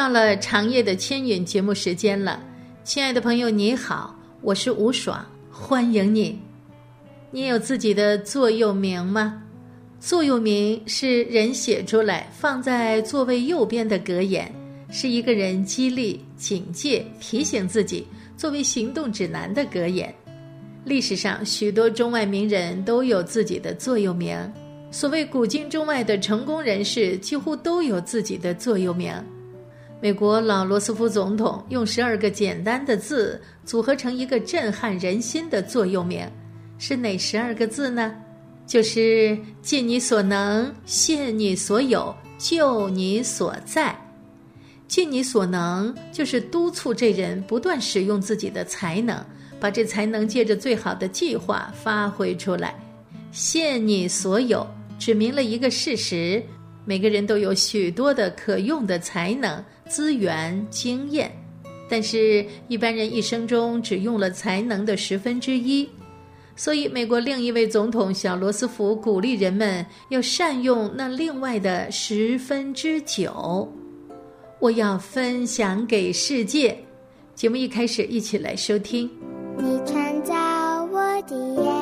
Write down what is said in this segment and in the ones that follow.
到了长夜的牵引节目时间了，亲爱的朋友，你好，我是吴爽，欢迎你。你有自己的座右铭吗？座右铭是人写出来放在座位右边的格言，是一个人激励、警戒、提醒自己作为行动指南的格言。历史上许多中外名人都有自己的座右铭，所谓古今中外的成功人士几乎都有自己的座右铭。美国老罗斯福总统用十二个简单的字组合成一个震撼人心的座右铭，是哪十二个字呢？就是尽你所能，献你所有，就你所在。尽你所能，就是督促这人不断使用自己的才能，把这才能借着最好的计划发挥出来。献你所有，指明了一个事实：每个人都有许多的可用的才能。资源、经验，但是一般人一生中只用了才能的十分之一，所以美国另一位总统小罗斯福鼓励人们要善用那另外的十分之九。我要分享给世界。节目一开始，一起来收听。你创造我的眼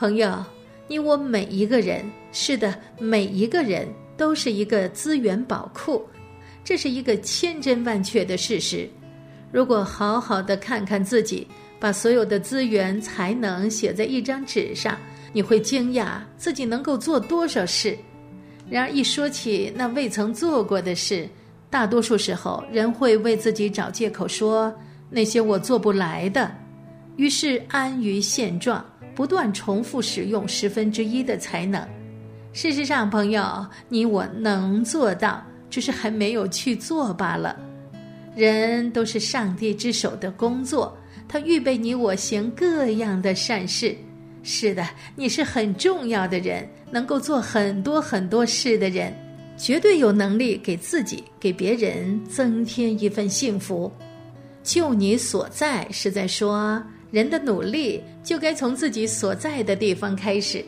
朋友，你我每一个人，是的，每一个人都是一个资源宝库，这是一个千真万确的事实。如果好好的看看自己，把所有的资源、才能写在一张纸上，你会惊讶自己能够做多少事。然而，一说起那未曾做过的事，大多数时候人会为自己找借口，说那些我做不来的，于是安于现状，不断重复使用十分之一的才能。事实上，朋友，你我能做到，只是还没有去做罢了。人都是上帝之手的工作，他预备你我行各样的善事。是的，你是很重要的人，能够做很多很多事的人，绝对有能力给自己、给别人增添一份幸福。就你所在，是在说人的努力就该从自己所在的地方开始，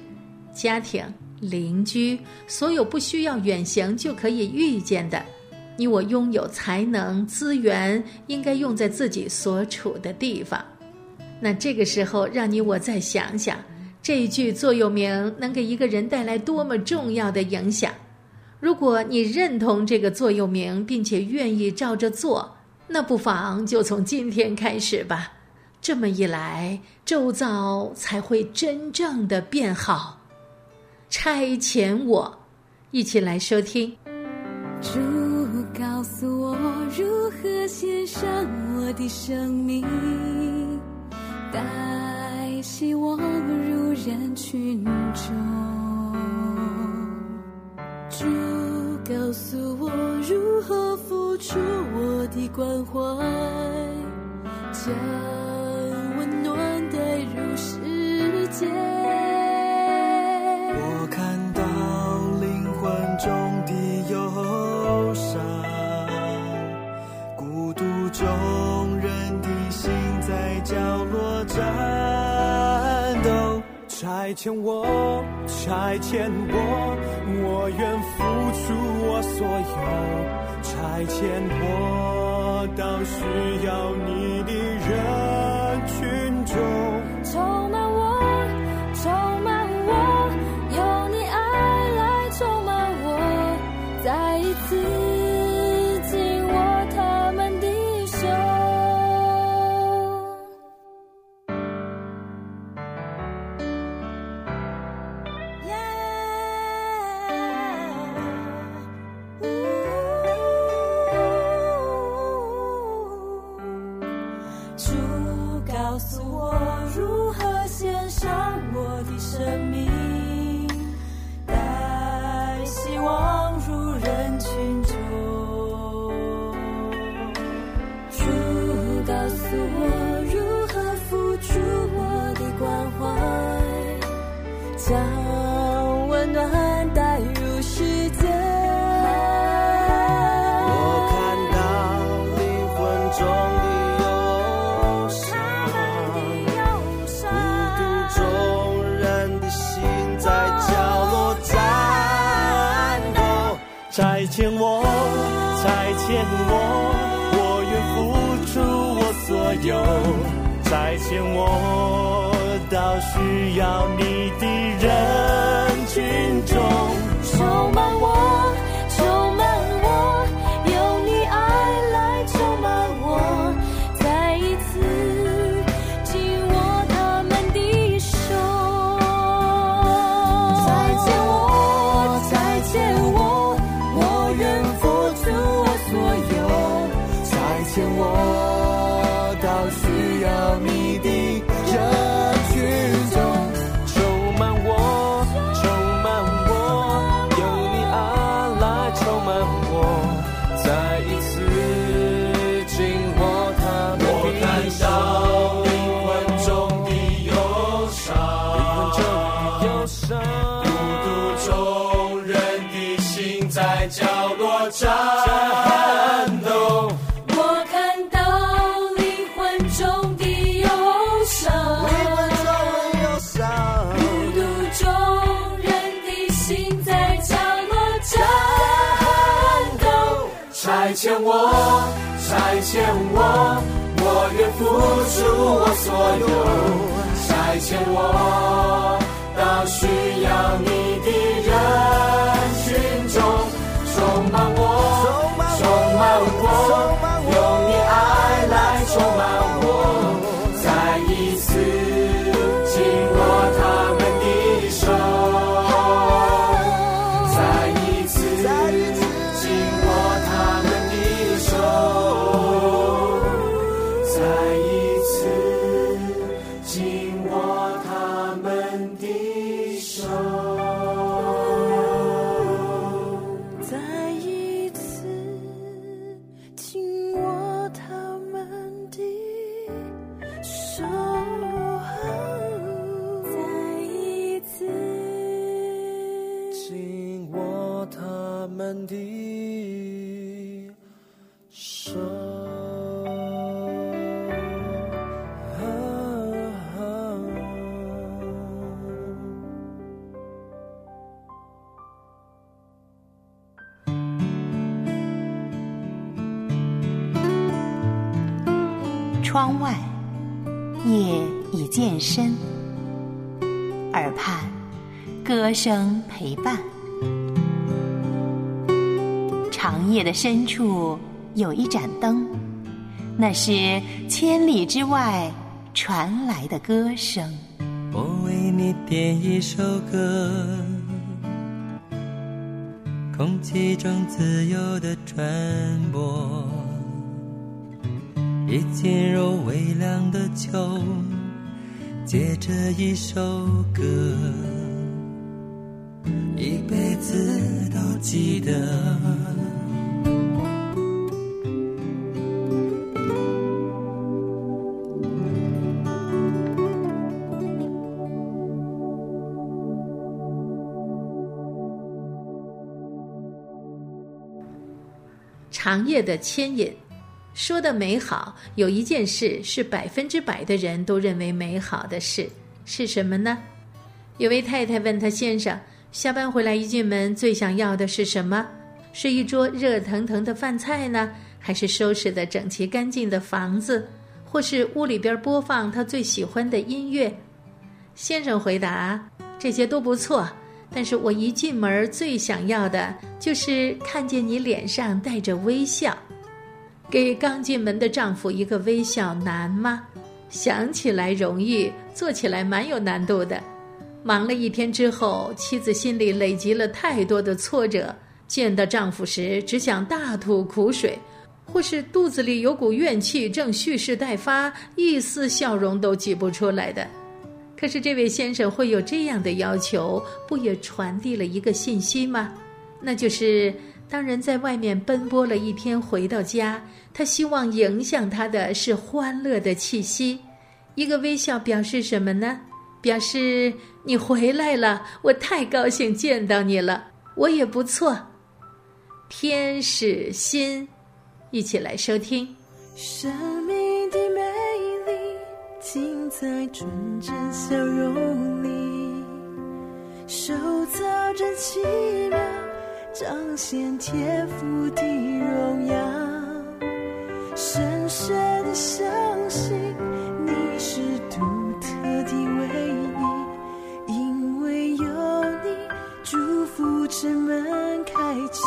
家庭、邻居，所有不需要远行就可以遇见的。你我拥有才能、资源，应该用在自己所处的地方。那这个时候，让你我再想想，这一句座右铭能给一个人带来多么重要的影响。如果你认同这个座右铭，并且愿意照着做，那不妨就从今天开始吧。这么一来，周遭才会真正的变好。差遣我，一起来收听。主告诉我如何献上我的生命，带希望入人群中。主告诉我如何付出我的关怀，将我看到灵魂中的忧伤，孤独中人的心在角落战斗。拆迁我，拆迁我，我愿付出我所有。拆迁我到需要你的人差遣我，再见我，我愿付出我所有。再见我到需要你的人群中。充满我，出我所有。再见我到需要你窗外，夜已渐深，耳畔歌声陪伴。长夜的深处有一盏灯，那是千里之外传来的歌声。我为你点一首歌，空气中自由的传播，一进入微凉的秋，借着一首歌，一辈子都记得。长夜的牵引，说的美好，有一件事是百分之百的人都认为美好的事，是什么呢？有位太太问她先生，下班回来一进门最想要的是什么？是一桌热腾腾的饭菜呢，还是收拾的整齐干净的房子，或是屋里边播放他最喜欢的音乐？先生回答：这些都不错。但是我一进门最想要的就是看见你脸上带着微笑。给刚进门的丈夫一个微笑难吗？想起来容易，做起来蛮有难度的。忙了一天之后，妻子心里累积了太多的挫折，见到丈夫时只想大吐苦水，或是肚子里有股怨气正蓄势待发，一丝笑容都挤不出来的。可是这位先生会有这样的要求，不也传递了一个信息吗？那就是当人在外面奔波了一天，回到家，他希望影响他的是欢乐的气息。一个微笑表示什么呢？表示你回来了，我太高兴见到你了，我也不错。天使心，一起来收听。生命的美丽，尽在纯真笑容里，手造真奇妙，彰显天赋的荣耀。深深的相信你是独特的唯一，因为有你，祝福之门开启。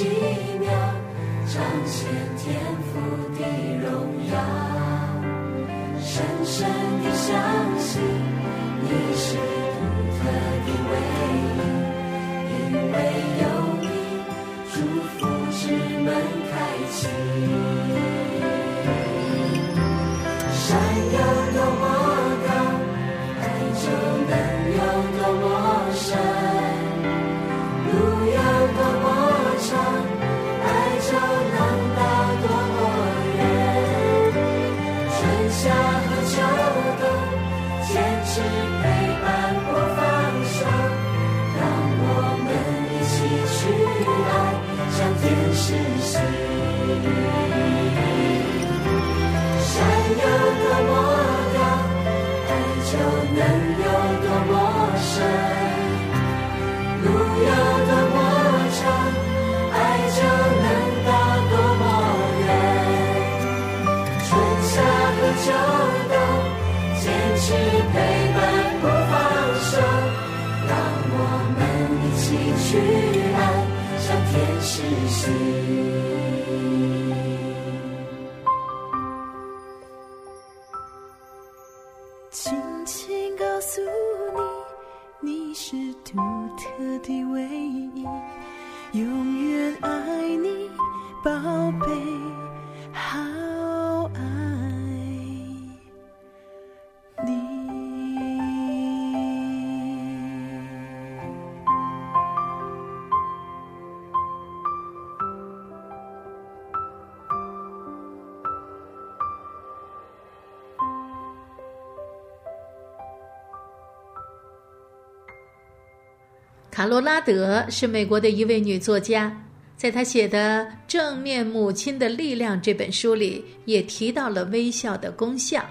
奇妙，彰显天赋的荣耀。深深地相信你是去爱，像天使心。卡罗拉德是美国的一位女作家，在她写的《正面母亲的力量》这本书里，也提到了微笑的功效。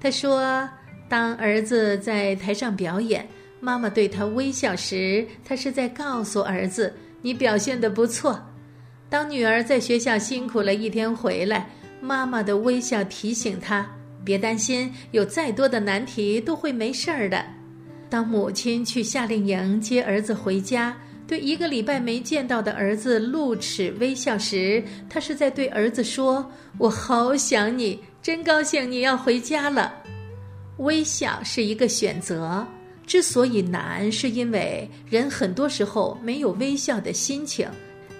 她说，当儿子在台上表演，妈妈对他微笑时，她是在告诉儿子：“你表现得不错。”当女儿在学校辛苦了一天回来，妈妈的微笑提醒她：“别担心，有再多的难题都会没事儿的。”当母亲去夏令营接儿子回家，对一个礼拜没见到的儿子露齿微笑时，她是在对儿子说：“我好想你，真高兴你要回家了。”微笑是一个选择，之所以难，是因为人很多时候没有微笑的心情。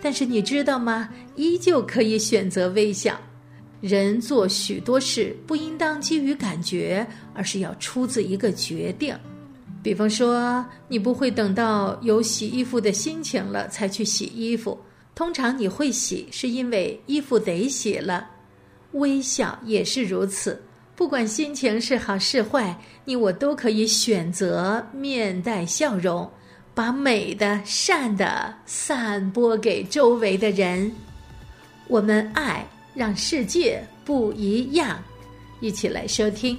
但是你知道吗？依旧可以选择微笑。人做许多事不应当基于感觉，而是要出自一个决定。比方说，你不会等到有洗衣服的心情了才去洗衣服，通常你会洗，是因为衣服得洗了。微笑也是如此，不管心情是好是坏，你我都可以选择面带笑容，把美的、善的散播给周围的人。我们爱，让世界不一样。一起来收听。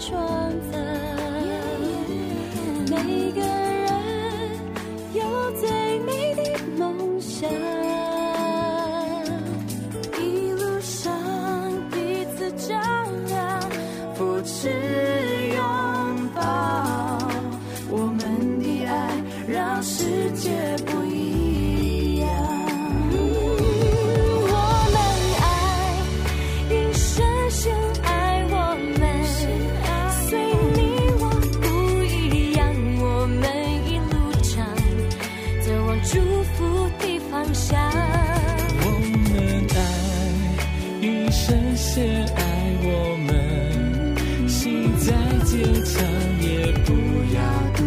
创造，每个坚强也不要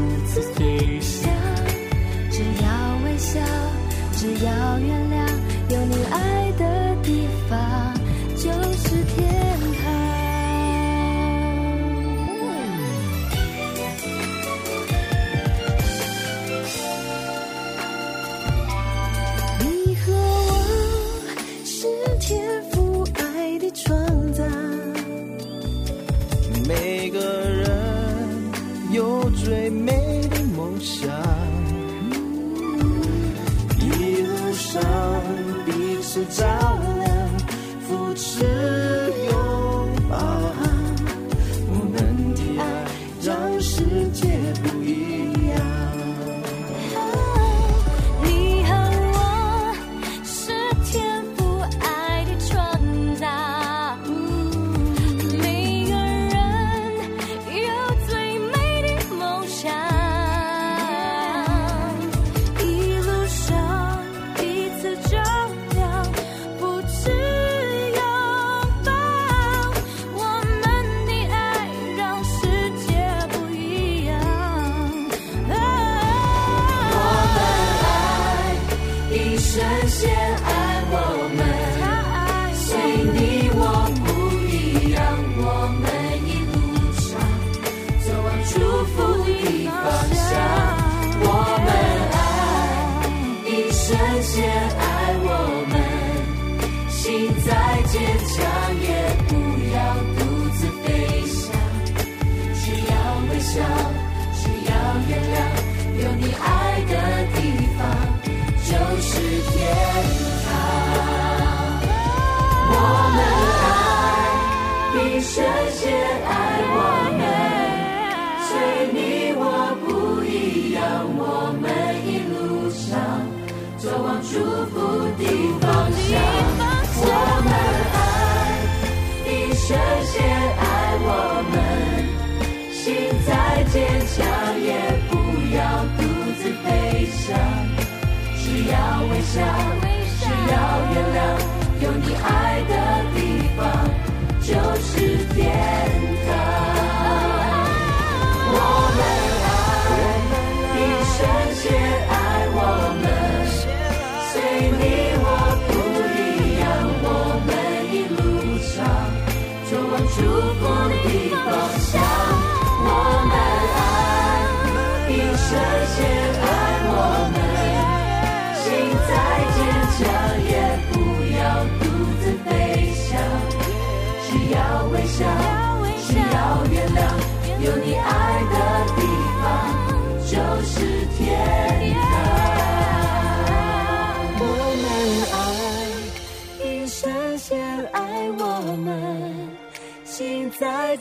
心再坚强也不要独自悲伤，只要微笑，只要原谅，有你爱的地方就是天堂。我们爱你，深深爱我们，随你我不一样，我们一路上就往祝福的方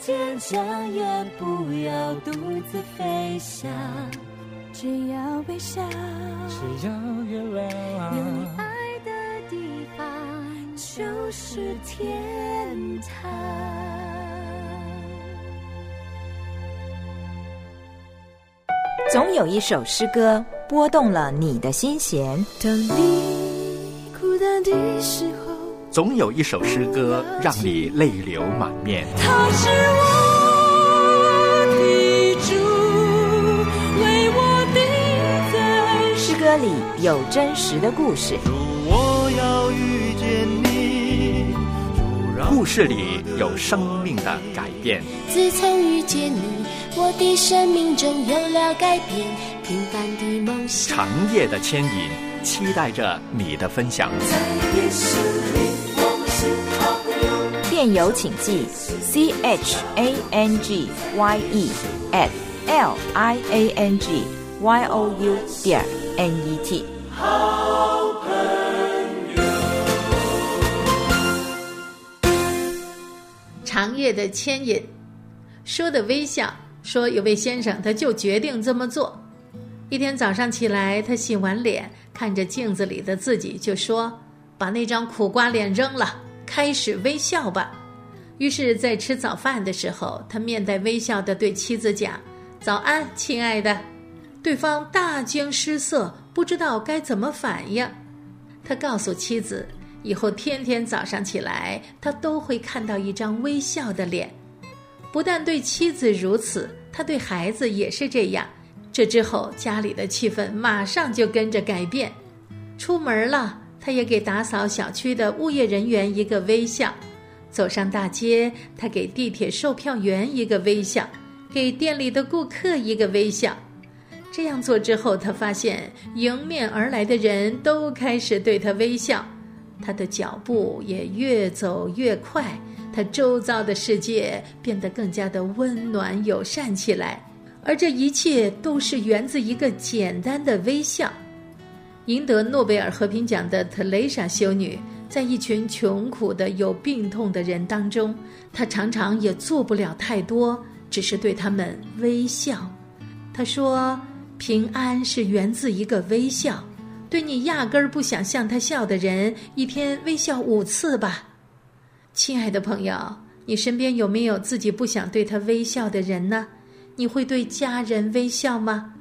坚强也不要独自飞翔，只要微笑，只要原有你。爱的地方就是天堂。总有一首诗歌拨动了你的心弦，当你孤单的时候，总有一首诗歌让你泪流满面。他是我的主，为我定在诗歌里有真实的故事，主，我要遇见你，故事里有生命的改变，自从遇见你，我的生命中有了改变，平凡的梦想。长夜的牵引，期待着你的分享。电邮请寄 c h a n g y e at l i a n g y o u 点 n e t。长夜的牵引，说的微笑，说有位先生他就决定这么做。一天早上起来，他洗完脸，看着镜子里的自己，就说：“把那张苦瓜脸扔了，开始微笑吧。”于是，在吃早饭的时候，他面带微笑地对妻子讲：“早安，亲爱的。”对方大惊失色，不知道该怎么反应。他告诉妻子，以后天天早上起来，他都会看到一张微笑的脸。不但对妻子如此，他对孩子也是这样。这之后，家里的气氛马上就跟着改变。出门了，他也给打扫小区的物业人员一个微笑；走上大街，他给地铁售票员一个微笑，给店里的顾客一个微笑。这样做之后，他发现迎面而来的人都开始对他微笑，他的脚步也越走越快，他周遭的世界变得更加的温暖友善起来。而这一切都是源自一个简单的微笑。赢得诺贝尔和平奖的特蕾莎修女，在一群穷苦的有病痛的人当中，她常常也做不了太多，只是对他们微笑。她说：“平安是源自一个微笑，对你压根儿不想向他笑的人，一天微笑五次吧。”亲爱的朋友，你身边有没有自己不想对他微笑的人呢？你会对家人微笑吗？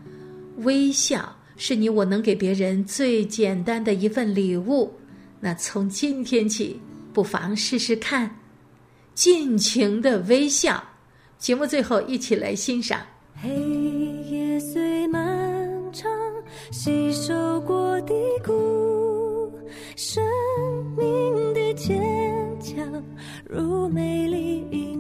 微笑是你我能给别人最简单的一份礼物。那从今天起，不妨试试看，尽情的微笑。节目最后，一起来欣赏。黑夜虽漫长，吸收过的苦，生命的坚强如美丽一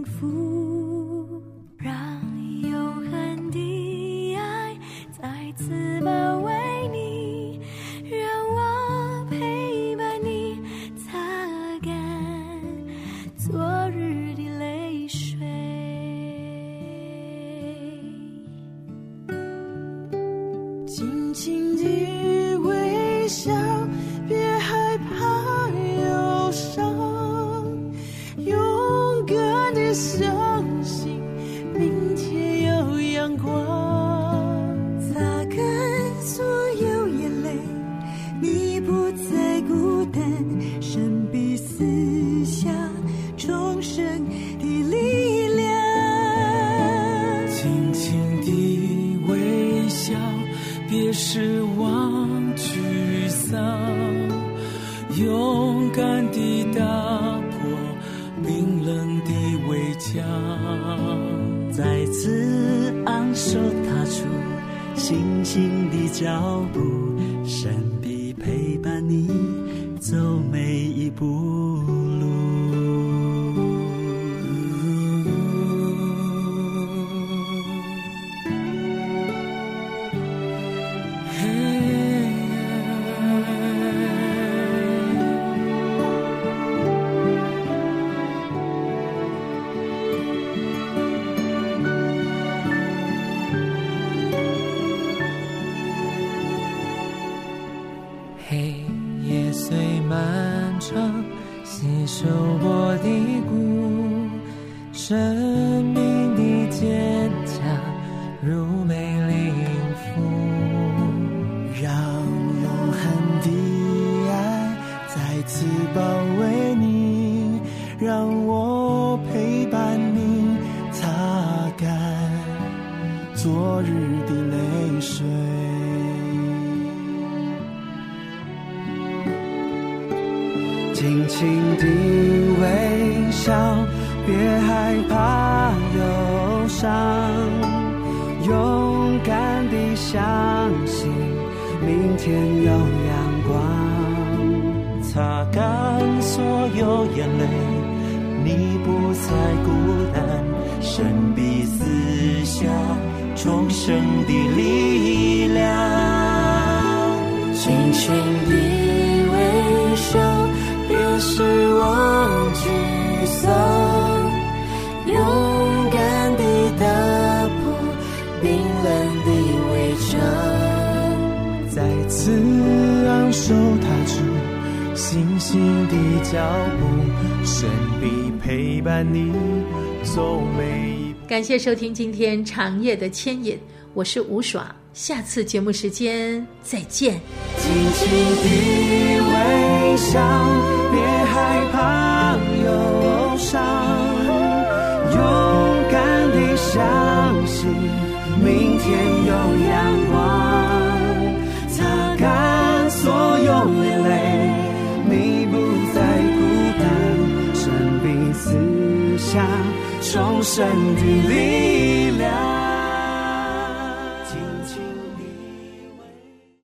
忘沮丧，勇敢的打破冰冷的围墙，再次昂首踏出信心的脚步，神必陪伴你走每一步。沮丧，勇敢地踏破冰冷的围墙，再次昂首踏出星星的脚步，神必陪伴你走每一步。感谢收听今天长夜的牵引，我是吴爽，下次节目时间再见。轻轻的微笑，别害怕伤，勇敢地相信明天有阳光，擦干所有眼泪，你不再孤单，神必赐下重生的力量。